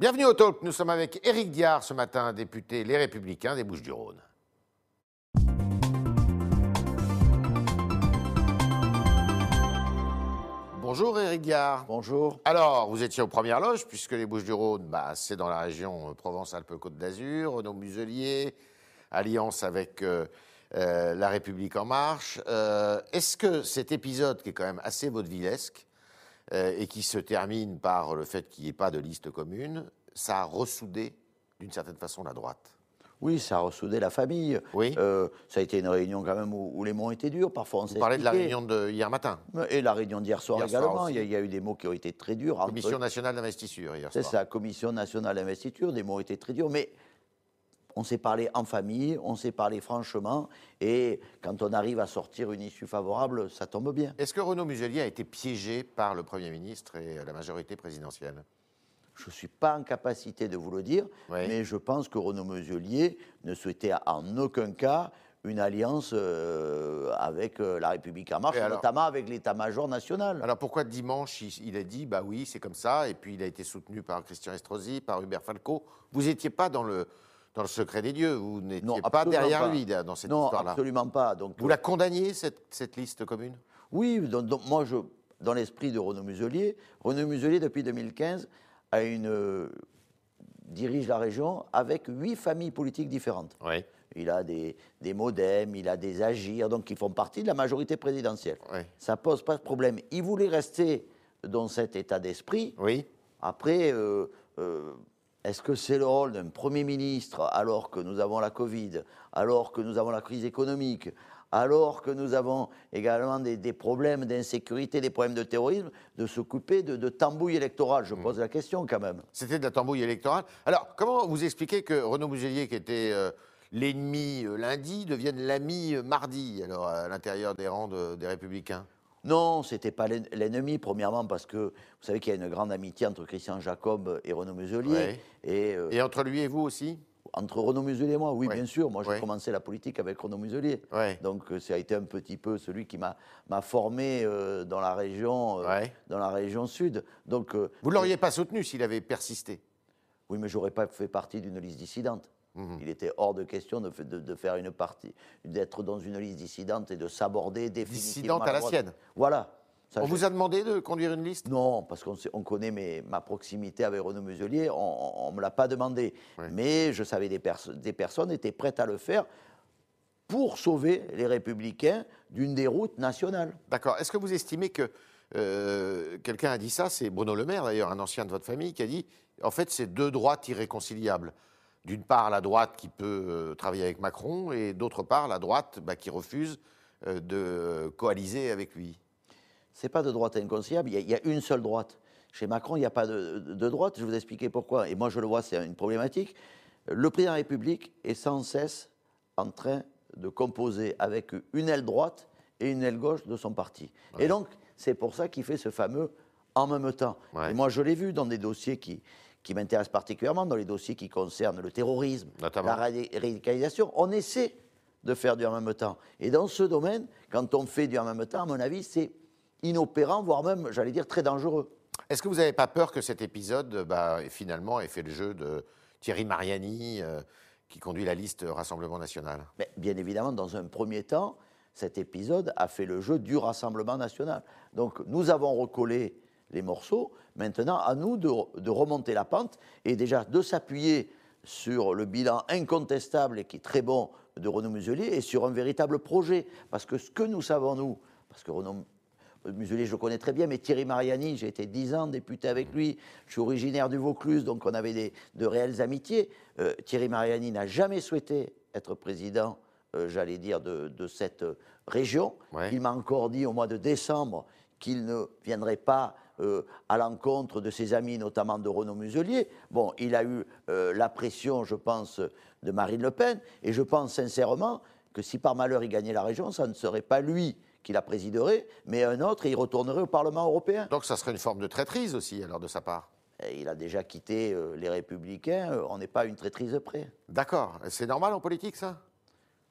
Bienvenue au Talk. Nous sommes avec Éric Diard ce matin, député Les Républicains des Bouches-du-Rhône. Bonjour Éric Diard. Bonjour. Alors, vous étiez aux premières loges, puisque les Bouches-du-Rhône, bah, c'est dans la région Provence-Alpes-Côte d'Azur, Renaud Muselier, alliance avec euh, euh, La République En Marche. Euh, Est-ce que cet épisode, qui est quand même assez vaudevillesque, euh, et qui se termine par le fait qu'il n'y ait pas de liste commune, ça a ressoudé d'une certaine façon la droite Oui, ça a ressoudé la famille. Oui. Euh, ça a été une réunion quand même où, où les mots étaient durs. Parfois, on Vous s'est parlez de la réunion de hier matin, Et la réunion d'hier soir Hier également. il, y a, il y a eu des mots qui ont été très durs. entre- Commission nationale d'investiture hier C'est soir. ça, Commission nationale d'investiture. Des mots été très durs. Mais on s'est parlé en famille, on s'est parlé franchement. Et quand on arrive à sortir une issue favorable, ça tombe bien. Est-ce que Renaud Muselier a été piégé par le Premier ministre et la majorité présidentielle? Je ne suis pas en capacité de vous le dire, Oui. mais je pense que Renaud Muselier ne souhaitait en aucun cas une alliance euh, avec euh, la République en marche, alors notamment avec l'état-major national. Alors pourquoi dimanche il, il a dit bah oui c'est comme ça et puis il a été soutenu par Christian Estrosi, par Hubert Falco. Vous n'étiez pas dans le dans le secret des dieux, vous n'étiez Non, pas derrière pas. lui dans cette non, histoire-là. absolument pas. Donc, Vous la condamniez cette, cette liste commune? Oui, donc, donc, moi, je, dans l'esprit de Renaud Muselier, Renaud Muselier, depuis 2015, a une, euh, dirige la région avec huit familles politiques différentes. Oui. Il a des, des modems, il a des agirs, donc qui font partie de la majorité présidentielle. Ouais. Ça pose pas de problème. Il voulait rester dans cet état d'esprit. Oui. Après, euh, euh, est-ce que c'est le rôle d'un Premier ministre, alors que nous avons la Covid, alors que nous avons la crise économique, alors que nous avons également des, des problèmes d'insécurité, des problèmes de terrorisme, de s'occuper de, de tambouille électorale? Je pose la question quand même. C'était de la tambouille électorale. Alors, comment vous expliquez que Renaud Muselier, qui était euh, l'ennemi euh, lundi, devienne l'ami euh, mardi, alors à l'intérieur des rangs de- des Républicains? Non, c'était pas l'en- l'ennemi, premièrement, parce que vous savez qu'il y a une grande amitié entre Christian Jacob et Renaud Muselier. Ouais. Et, euh, Et entre lui et vous aussi? Entre Renaud Muselier et moi, oui, Ouais. bien sûr. Moi, j'ai Ouais. commencé la politique avec Renaud Muselier. Donc, euh, ça a été un petit peu celui qui m'a formé euh, dans, la région, euh, dans la région sud. Donc, Vous ne l'auriez pas soutenu s'il avait persisté? Oui, mais j'aurais pas fait partie d'une liste dissidente. Mhm. Il était hors de question de, fa- de- de faire une partie, d'être dans une liste dissidente et de s'aborder définitivement. Dissidente à la sienne. Voilà. Ça, On je- vous a demandé de conduire une liste? Non, parce qu'on on connaît mes- ma proximité avec Renaud Muselier, on ne me l'a pas demandé. Mais je savais des, perso- des personnes étaient prêtes à le faire pour sauver les républicains d'une déroute nationale. D'accord. Est-ce que vous estimez que euh, quelqu'un a dit ça? C'est Bruno Le Maire, d'ailleurs, un ancien de votre famille, qui a dit en fait, c'est deux droites irréconciliables. D'une part, la droite qui peut euh, travailler avec Macron, et d'autre part, la droite bah, qui refuse euh, de coaliser avec lui. C'est pas de droite inconciliable, il y, a- il y a une seule droite. Chez Macron, il n'y a pas de, droite, je vais vous expliquer pourquoi. Et moi, je le vois, c'est une problématique. Le président de la République est sans cesse en train de composer avec une aile droite et une aile gauche de son parti. Et donc, c'est pour ça qu'il fait ce fameux en même temps. Ouais. Et moi, je l'ai vu dans des dossiers qui, qui m'intéressent particulièrement, dans les dossiers qui concernent le terrorisme, Notamment. la radi- radicalisation. On essaie de faire du en même temps. Et dans ce domaine, quand on fait du en même temps, à mon avis, c'est inopérant, voire même, j'allais dire, très dangereux. Est-ce que vous n'avez pas peur que cet épisode, bah, finalement, ait fait le jeu de Thierry Mariani, euh, qui conduit la liste Rassemblement National? Mais bien évidemment, dans un premier temps, cet épisode a fait le jeu du Rassemblement national. Donc nous avons recollé les morceaux. Maintenant, à nous de, de remonter la pente et déjà de s'appuyer sur le bilan incontestable et qui est très bon de Renaud Muselier et sur un véritable projet. Parce que ce que nous savons, nous, parce que Renaud Muselier, je le connais très bien, mais Thierry Mariani, j'ai été dix ans député avec lui. Je suis originaire du Vaucluse, donc on avait des, de réelles amitiés. Euh, Thierry Mariani n'a jamais souhaité être président, euh, j'allais dire, de, de cette euh, région. Ouais. Il m'a encore dit au mois de décembre qu'il ne viendrait pas euh, à l'encontre de ses amis, notamment de Renaud Muselier. Bon, il a eu euh, la pression, je pense, de Marine Le Pen, et je pense sincèrement que si par malheur il gagnait la région, ça ne serait pas lui qui la présiderait, mais un autre, et il retournerait au Parlement européen. Donc ça serait une forme de traîtrise aussi, alors, de sa part il a déjà quitté euh, les Républicains, on n'est pas une traîtrise près. D'accord. C'est normal en politique, ça?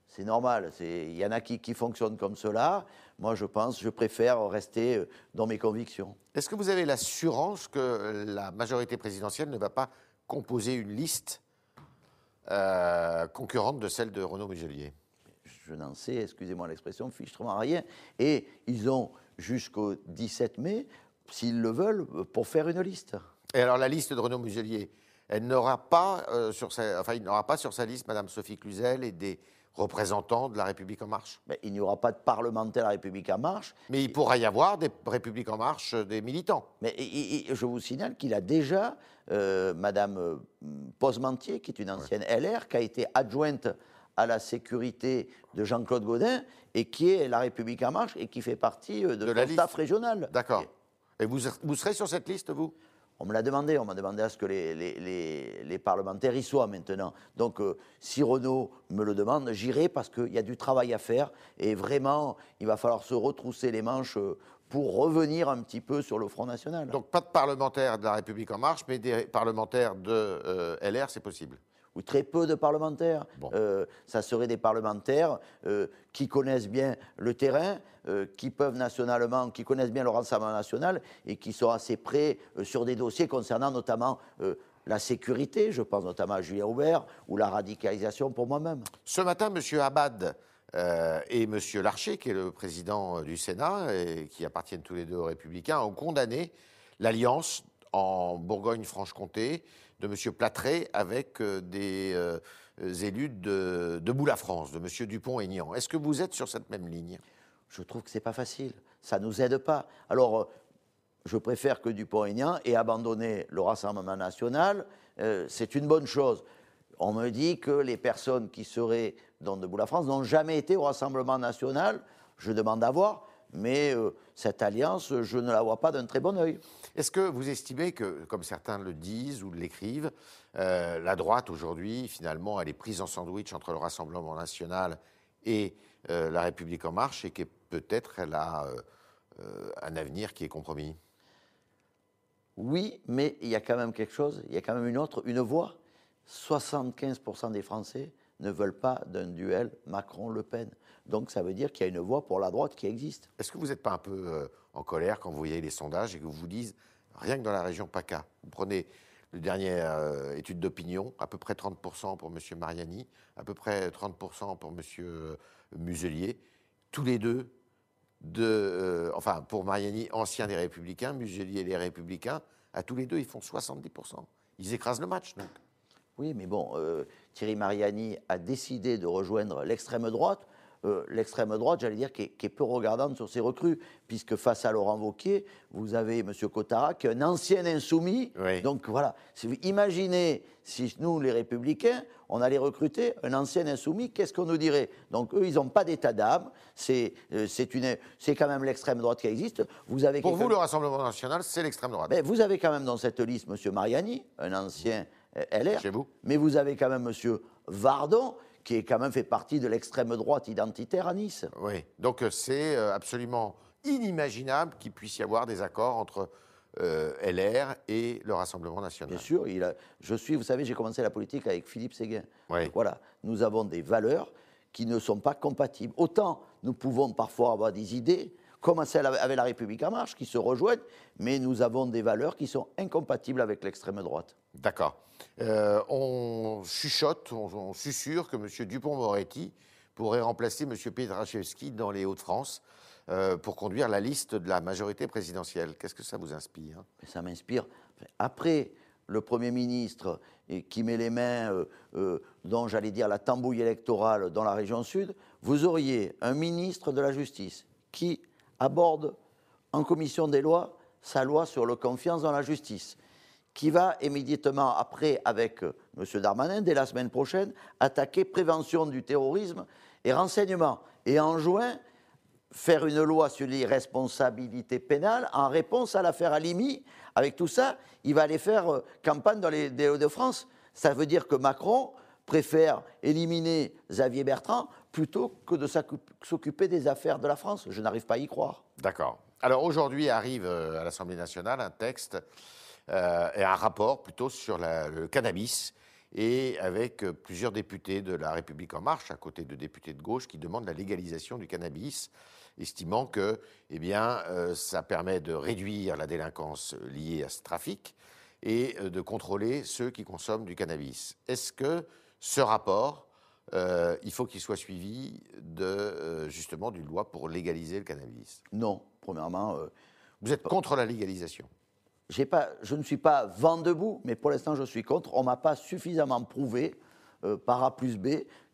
C'est normal, il y en a qui, qui fonctionnent comme cela. Moi, je pense, je préfère rester euh, dans mes convictions. Est-ce que vous avez l'assurance que la majorité présidentielle ne va pas composer une liste euh, concurrente de celle de Renaud Muselier? Je n'en sais, excusez-moi l'expression, fichtrement rien. Et ils ont jusqu'au 17 mai, s'ils le veulent, pour faire une liste. Et alors la liste de Renaud Muselier, elle n'aura pas, euh, sur sa, enfin, il n'aura pas sur sa liste Madame Sophie Cluzel et des représentants de la République en marche. Mais il n'y aura pas de parlementaire de la République en marche. Mais il pourra y avoir des Républiques en marche, euh, des militants. Mais je vous signale qu'il a déjà euh, Madame euh, Posmentier, qui est une ancienne LR, qui a été adjointe à la sécurité de Jean-Claude Godin et qui est la République en marche et qui fait partie de, de la staff régional. D'accord. Et vous, vous serez sur cette liste, vous? On me l'a demandé, on m'a demandé à ce que les, parlementaires y soient maintenant. Donc, euh, si Renault me le demande, j'irai parce qu'il y a du travail à faire et vraiment, il va falloir se retrousser les manches euh, pour revenir un petit peu sur le Front National. Donc, pas de parlementaires de la République En Marche, mais des parlementaires de euh, LR, c'est possible ou très peu de parlementaires. Euh, ça serait des parlementaires euh, qui connaissent bien le terrain, euh, qui peuvent nationalement, qui connaissent bien le Rassemblement national et qui sont assez prêts sur des dossiers concernant notamment la sécurité, je pense notamment à Julien Aubert, ou la radicalisation pour moi-même. Ce matin, M. Abad et M. Larcher, qui est le président du Sénat et qui appartiennent tous les deux aux Républicains, ont condamné l'alliance en Bourgogne-Franche-Comté de M. Platré avec euh, des euh, élus de, de la France, de M. Dupont-Aignan. Est-ce que vous êtes sur cette même ligne? Je trouve que ce n'est pas facile. Ça ne nous aide pas. Alors, euh, je préfère que Dupont-Aignan ait abandonné le Rassemblement national. c'est une bonne chose. On me dit que les personnes qui seraient dans Debout la France n'ont jamais été au Rassemblement national. Je demande à voir mais euh, cette alliance, je ne la vois pas d'un très bon œil. Est-ce que vous estimez que, comme certains le disent ou l'écrivent, euh, la droite aujourd'hui, finalement, elle est prise en sandwich entre le Rassemblement national et euh, la République en marche et que peut-être elle a un avenir qui est compromis? Oui, mais il y a quand même quelque chose, il y a quand même une autre, une voix. 75% des Français ne veulent pas d'un duel Macron-Le Pen. Donc ça veut dire qu'il y a une voie pour la droite qui existe. Est-ce que vous n'êtes pas un peu euh, en colère quand vous voyez les sondages et que vous vous dites, rien que dans la région PACA, vous prenez le dernier euh, étude d'opinion, à peu près 30% pour M. Mariani, à peu près 30% pour M. Euh, Muselier, tous les deux, de, enfin pour Mariani, ancien des Républicains, Muselier les Républicains, à tous les deux, ils font 70%. Ils écrasent le match, donc. Oui, mais bon, Thierry Mariani a décidé de rejoindre l'extrême droite. Euh, l'extrême droite, j'allais dire, qui est, peu regardante sur ses recrues, puisque face à Laurent Wauquiez, vous avez M. Cotara, qui est un ancien insoumis. Donc voilà, imaginez si nous, les Républicains, on allait recruter un ancien insoumis, qu'est-ce qu'on nous dirait? Donc eux, ils n'ont pas d'état d'âme, c'est euh, quand même l'extrême droite qui existe. Vous avez Pour vous, le Rassemblement national, c'est l'extrême droite. Mais vous avez quand même dans cette liste M. Mariani, un ancien euh, LR. Chez vous. Mais vous avez quand même M. Vardon, qui est quand même fait partie de l'extrême droite identitaire à Nice. Oui, donc euh, c'est euh, absolument inimaginable qu'il puisse y avoir des accords entre euh, LR et le Rassemblement national. Bien sûr, il a, je suis, vous savez, j'ai commencé la politique avec Philippe Séguin. Voilà, nous avons des valeurs qui ne sont pas compatibles. Autant nous pouvons parfois avoir des idées, comme celle avec la République en marche, qui se rejoignent, mais nous avons des valeurs qui sont incompatibles avec l'extrême droite. D'accord. Euh, on chuchote, on, susurre que M. Dupont-Moretti pourrait remplacer M. Pietraszewski dans les Hauts-de-France euh, pour conduire la liste de la majorité présidentielle. Qu'est-ce que ça vous inspire? Ça m'inspire. Après le Premier ministre qui met les mains euh, dans, j'allais dire, la tambouille électorale dans la région sud, vous auriez un ministre de la Justice qui aborde en commission des lois sa loi sur la confiance dans la justice, qui va immédiatement après, avec euh, M. Darmanin, dès la semaine prochaine, attaquer prévention du terrorisme et renseignement. Et en juin, faire une loi sur les responsabilités pénales en réponse à l'affaire Alimi. Avec tout ça, il va aller faire euh, campagne dans les Hauts-de-France. Ça veut dire que Macron préfère éliminer Xavier Bertrand plutôt que de s'occuper des affaires de la France. Je n'arrive pas à y croire. D'accord. Alors aujourd'hui arrive euh, à l'Assemblée nationale un texte euh, et un rapport plutôt sur le cannabis et avec euh, plusieurs députés de la République en marche, à côté de députés de gauche, qui demandent la légalisation du cannabis, estimant que eh bien, ça permet de réduire la délinquance liée à ce trafic, et de contrôler ceux qui consomment du cannabis. Est-ce que ce rapport, euh, il faut qu'il soit suivi de, euh, justement d'une loi pour légaliser le cannabis Non, premièrement, euh, Vous êtes contre la légalisation pas, je ne suis pas vent debout, mais pour l'instant, je suis contre. On m'a pas suffisamment prouvé, par A plus B,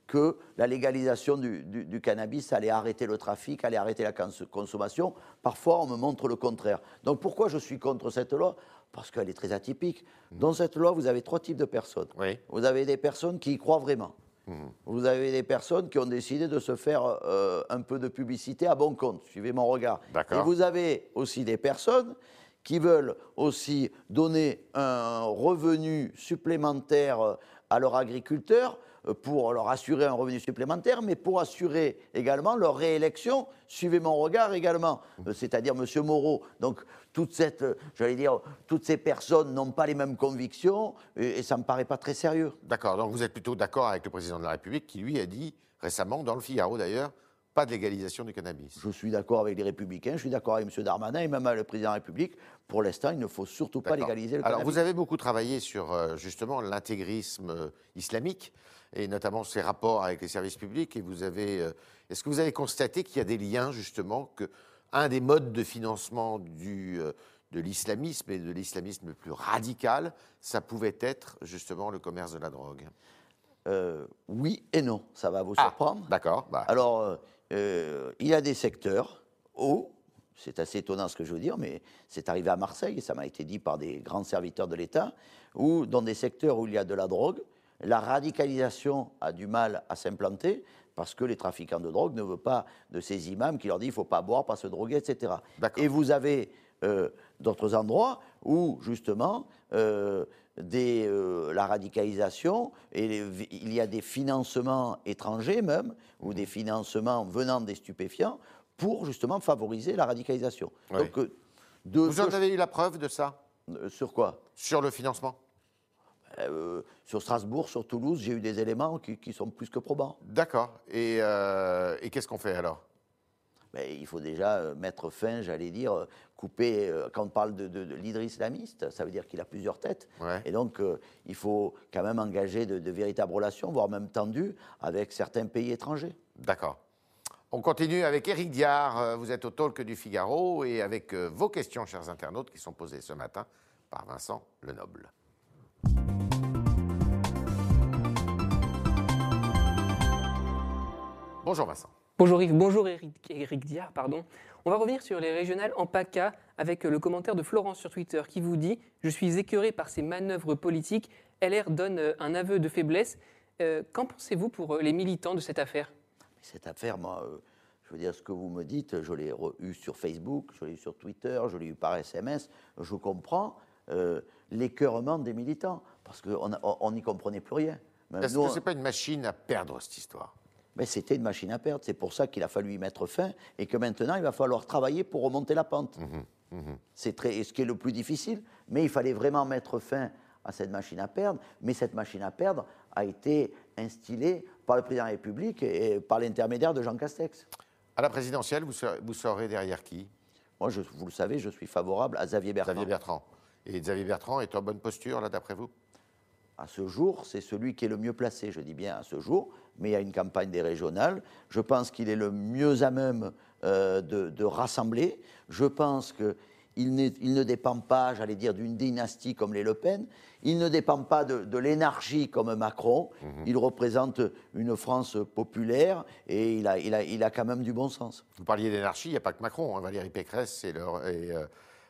que la légalisation du, du- du cannabis allait arrêter le trafic, allait arrêter la cons- consommation. Parfois, on me montre le contraire. Donc, pourquoi je suis contre cette loi? Parce qu'elle est très atypique. Dans cette loi, vous avez trois types de personnes. Oui. Vous avez des personnes qui y croient vraiment. Vous avez des personnes qui ont décidé de se faire euh, un peu de publicité à bon compte. Suivez mon regard. Et vous avez aussi des personnes qui veulent aussi donner un revenu supplémentaire euh, à leurs agriculteurs euh, pour leur assurer un revenu supplémentaire, mais pour assurer également leur réélection. Suivez mon regard également, Euh, c'est-à-dire M. Moreau. Donc, toute cette, euh, j'allais dire, toutes ces personnes n'ont pas les mêmes convictions et, et ça ne me paraît pas très sérieux. D'accord, donc vous êtes plutôt d'accord avec le président de la République qui, lui, a dit récemment, dans le Figaro d'ailleurs, pas de légalisation du cannabis. Je suis d'accord avec les Républicains, je suis d'accord avec M. Darmanin et même avec le Président de la République. Pour l'instant, il ne faut surtout pas légaliser le Alors, cannabis. vous avez beaucoup travaillé sur euh, justement l'intégrisme euh, islamique et notamment ses rapports avec les services publics. Et vous avez, est-ce que vous avez constaté qu'il y a des liens justement que un des modes de financement du, euh, de l'islamisme et de l'islamisme le plus radical, ça pouvait être justement le commerce de la drogue. Euh, oui et non, ça va vous Ah, surprendre. D'accord. bah, Alors, euh, il y a des secteurs où, c'est assez étonnant ce que je veux dire, mais c'est arrivé à Marseille, et ça m'a été dit par des grands serviteurs de l'État, où dans des secteurs où il y a de la drogue, la radicalisation a du mal à s'implanter parce que les trafiquants de drogue ne veulent pas de ces imams qui leur disent il ne faut pas boire, pas se droguer, etc. Et vous avez euh, d'autres endroits où, justement, euh, des, euh, la radicalisation, et les- il y a des financements étrangers même, ou des financements venant des stupéfiants, pour justement favoriser la radicalisation. Oui. Donc, de vous en avez eu la preuve de ça? Sur quoi? Sur le financement? Euh, Sur Strasbourg, sur Toulouse, j'ai eu des éléments qui, qui sont plus que probants. D'accord. Et, euh, et qu'est-ce qu'on fait alors? Mais il faut déjà euh, mettre fin, j'allais dire, couper. euh, quand on parle de, de- de leader islamiste, ça veut dire qu'il a plusieurs têtes. Ouais. Et donc, euh, il faut quand même engager de, de véritables relations, voire même tendues, avec certains pays étrangers. D'accord. On continue avec Éric Diard. Vous êtes au talk du Figaro et avec vos questions, chers internautes, qui sont posées ce matin par Vincent Lenoble. Bonjour Vincent. Bonjour Yves, bonjour Eric, Eric Diard, pardon. On va revenir sur les régionales en PACA avec le commentaire de Florence sur Twitter qui vous dit Je suis écœuré par ces manœuvres politiques. LR donne euh, un aveu de faiblesse. Euh, Qu'en pensez-vous pour euh, les militants de cette affaire? Cette affaire, moi, euh, je veux dire, ce que vous me dites, je l'ai eu sur Facebook, je l'ai eu sur Twitter, je l'ai eu par SMS. Je comprends euh, l'écœurement des militants, parce qu'on n'y comprenait plus rien. Est-ce que ce n'est pas une machine à perdre cette histoire? Mais c'était une machine à perdre. C'est pour ça qu'il a fallu y mettre fin et que maintenant, il va falloir travailler pour remonter la pente. C'est très, ce qui est le plus difficile. Mais il fallait vraiment mettre fin à cette machine à perdre. Mais cette machine à perdre a été instillée par le président de la République et par l'intermédiaire de Jean Castex. À la présidentielle, vous serez, vous serez derrière qui? Moi, je- vous le savez, je suis favorable à Xavier Bertrand. Xavier Bertrand. Et Xavier Bertrand est en bonne posture, là, d'après vous? À ce jour, c'est celui qui est le mieux placé, je dis bien à ce jour, mais il y a une campagne des régionales. Je pense qu'il est le mieux à même euh, de, de rassembler. Je pense qu'il n'est- il ne dépend pas, j'allais dire, d'une dynastie comme les Le Pen. Il ne dépend pas de, de l'énergie comme Macron. Il représente une France populaire et il a, il, a, il a quand même du bon sens. Vous parliez d'énarchie, il n'y a pas que Macron. hein. Valérie Pécresse et, leur- et euh,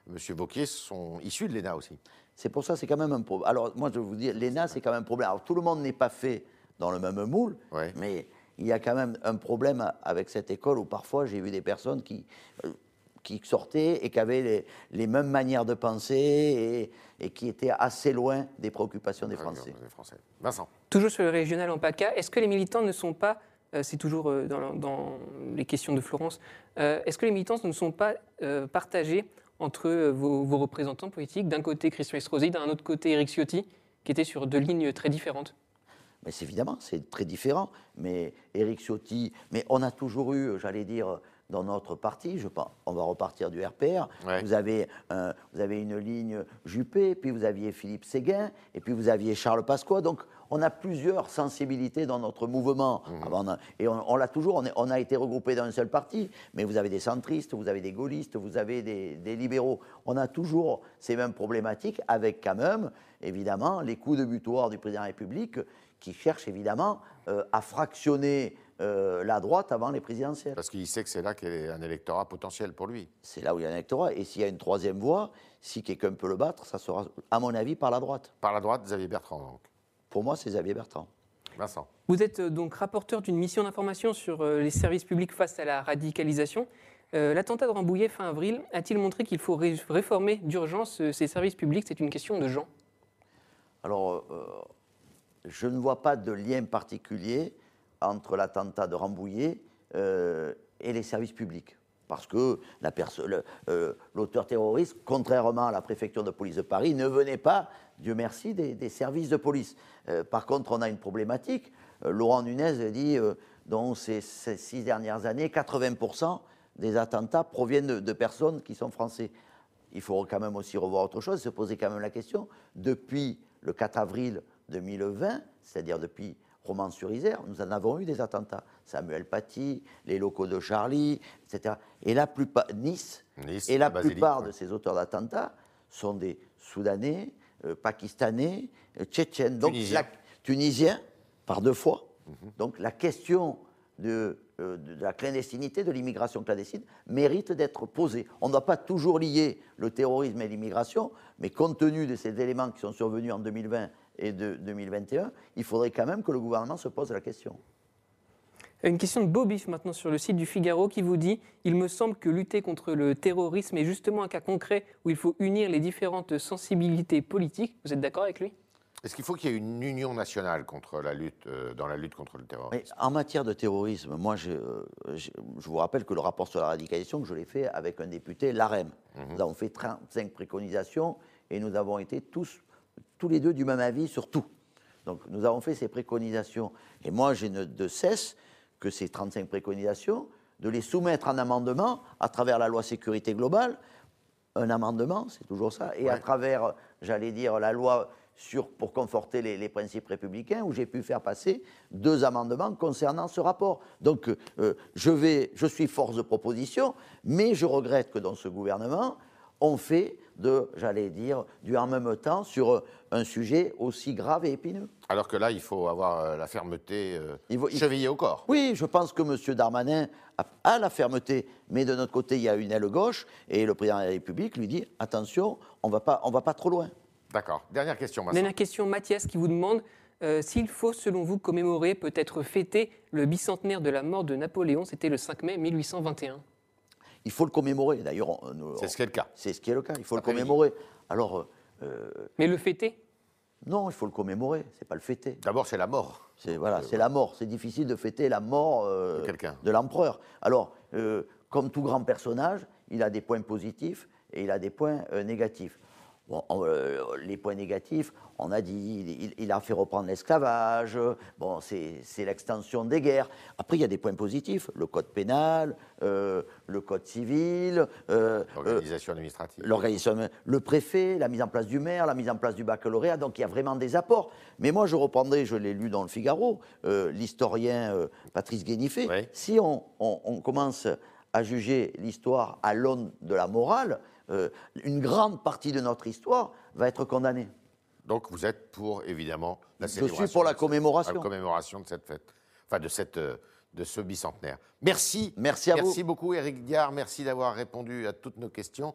M. Vauquier sont issus de l'ENA aussi. C'est pour ça, c'est quand même un problème. Alors, moi, je vais vous dire, l'ENA, c'est quand même un problème. Alors, tout le monde n'est pas fait dans le même moule, Ouais. mais il y a quand même un problème avec cette école où parfois j'ai vu des personnes qui, euh, qui sortaient et qui avaient les, les mêmes manières de penser et, et qui étaient assez loin des préoccupations des Français. Des Français. Vincent. Toujours sur le régional en PACA, est-ce que les militants ne sont pas, euh, c'est toujours euh, dans, dans les questions de Florence, euh, est-ce que les militants ne sont pas euh, partagés entre euh, vos, vos représentants politiques D'un côté Christian Estrosi, d'un autre côté Éric Ciotti, qui étaient sur deux lignes très différentes Mais c'est évidemment, c'est très différent. Mais Éric Ciotti, mais on a toujours eu, j'allais dire, dans notre parti. Je pense, on va repartir du RPR. Ouais. Vous, avez, vous avez une ligne Juppé, puis vous aviez Philippe Séguin, et puis vous aviez Charles Pasqua. Donc, on a plusieurs sensibilités dans notre mouvement. Avant, on a- et on, on l'a toujours, on, est- on a été regroupé dans un seul parti, mais vous avez des centristes, vous avez des gaullistes, vous avez des, des libéraux. On a toujours ces mêmes problématiques, avec quand même, évidemment, les coups de butoir du président de la République qui cherche évidemment euh, à fractionner euh, la droite avant les présidentielles. Parce qu'il sait que c'est là qu'il y a un électorat potentiel pour lui. C'est là où il y a un électorat. Et s'il y a une troisième voie, si quelqu'un peut le battre, ça sera, à mon avis, par la droite. Par la droite, Xavier Bertrand, donc. Pour moi, c'est Xavier Bertrand. Vincent. Vous êtes euh, donc rapporteur d'une mission d'information sur euh, les services publics face à la radicalisation. Euh, L'attentat de Rambouillet fin avril a-t-il montré qu'il faut ré- réformer d'urgence ces services publics? C'est une question de gens. Alors, euh, je ne vois pas de lien particulier entre l'attentat de Rambouillet euh, et les services publics. Parce que euh, l'auteur terroriste, contrairement à la préfecture de police de Paris, ne venait pas, Dieu merci, des, services de police. Euh, par contre, on a une problématique. Euh, Laurent Nunez dit, dans ces, ces six dernières années, 80% des attentats proviennent de, de personnes qui sont français il faut quand même aussi revoir autre chose, se poser quand même la question, depuis le 4 avril 2020, c'est-à-dire depuis Romans-sur-Isère, nous en avons eu des attentats. Samuel Paty, les locaux de Charlie, etc. Et la plupart, Nice, Nice, et la Basilique, plupart ouais. de ces auteurs d'attentats sont des Soudanais, euh, Pakistanais, euh, Tchétchènes, donc Tunisiens. la- Tunisiens, par deux fois. Mhm. Donc la question de, euh, de la clandestinité, de l'immigration clandestine, mérite d'être posée. On ne doit pas toujours lier le terrorisme et l'immigration, mais compte tenu de ces éléments qui sont survenus en 2020 et de 2021, il faudrait quand même que le gouvernement se pose la question. Une question de Bobif maintenant sur le site du Figaro qui vous dit Il me semble que lutter contre le terrorisme est justement un cas concret où il faut unir les différentes sensibilités politiques. Vous êtes d'accord avec lui? Est-ce qu'il faut qu'il y ait une union nationale contre la lutte, euh, dans la lutte contre le terrorisme? Mais en matière de terrorisme, moi, je, euh, je- je vous rappelle que le rapport sur la radicalisation, que je l'ai fait avec un député, l'AREM. Nous avons fait 35 préconisations et nous avons été tous, tous les deux du même avis sur tout. Donc nous avons fait ces préconisations. Et moi, je ne de cesse que ces 35 préconisations, de les soumettre en amendement à travers la loi sécurité globale, un amendement, c'est toujours ça, et à travers, j'allais dire, la loi sur, pour conforter les, les principes républicains, où j'ai pu faire passer deux amendements concernant ce rapport. Donc, euh, je, vais, je suis force de proposition, mais je regrette que dans ce gouvernement, on fait de, j'allais dire, du en même temps sur euh, un sujet aussi grave et épineux. Alors que là, il faut avoir euh, la fermeté euh, Il faut- il- chevillée au corps. Oui, je pense que M. Darmanin a, a la fermeté, mais de notre côté, il y a une aile gauche, et le président de la République lui dit attention, on va pas, on va pas trop loin. D'accord. Dernière question, Vincent. Dernière question, Mathias qui vous demande euh, s'il faut, selon vous, commémorer, peut-être fêter le bicentenaire de la mort de Napoléon. C'était le 5 mai 1821. Il faut le commémorer. D'ailleurs, C'est ce qui est le cas. c'est ce qui est le cas. Il faut le commémorer. Alors, euh, euh, Mais le fêter non, il faut le commémorer. C'est pas le fêter. D'abord, c'est la mort. C'est voilà, c'est la mort. C'est difficile de fêter la mort euh, De quelqu'un. de l'empereur. Alors, euh, comme tout grand personnage, il a des points positifs et il a des points euh, négatifs. Bon, on- euh, les points négatifs, on a dit, il, a fait reprendre l'esclavage. Bon, c'est l'extension des guerres. Après, il y a des points positifs le code pénal, euh, le code civil. euh, euh, L'organisation administrative. l'organisation, le préfet, la mise en place du maire, la mise en place du baccalauréat, donc il y a vraiment des apports. Mais moi, je reprendrai, je l'ai lu dans le Figaro, l'historien Patrice Guénifé. Oui. Si on, on- on commence à juger l'histoire à l'aune de la morale, euh, une grande partie de notre histoire va être condamnée. Donc, vous êtes pour, évidemment, la Je célébration. suis pour la cette- commémoration. La commémoration de cette fête. Enfin, de, cette, euh, de ce bicentenaire. Merci. Merci à vous. Merci beaucoup, Éric Diard. Merci d'avoir répondu à toutes nos questions.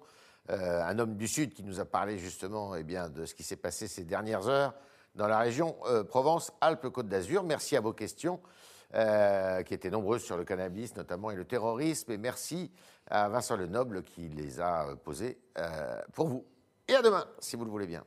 Euh, un homme du Sud qui nous a parlé justement eh bien, de ce qui s'est passé ces dernières heures dans la région euh, Provence-Alpes-Côte d'Azur. Merci à vos questions, euh, qui étaient nombreuses sur le cannabis notamment et le terrorisme. Et merci à Vincent Lenoble qui les a euh, posés euh, pour vous. Et à demain, si vous le voulez bien.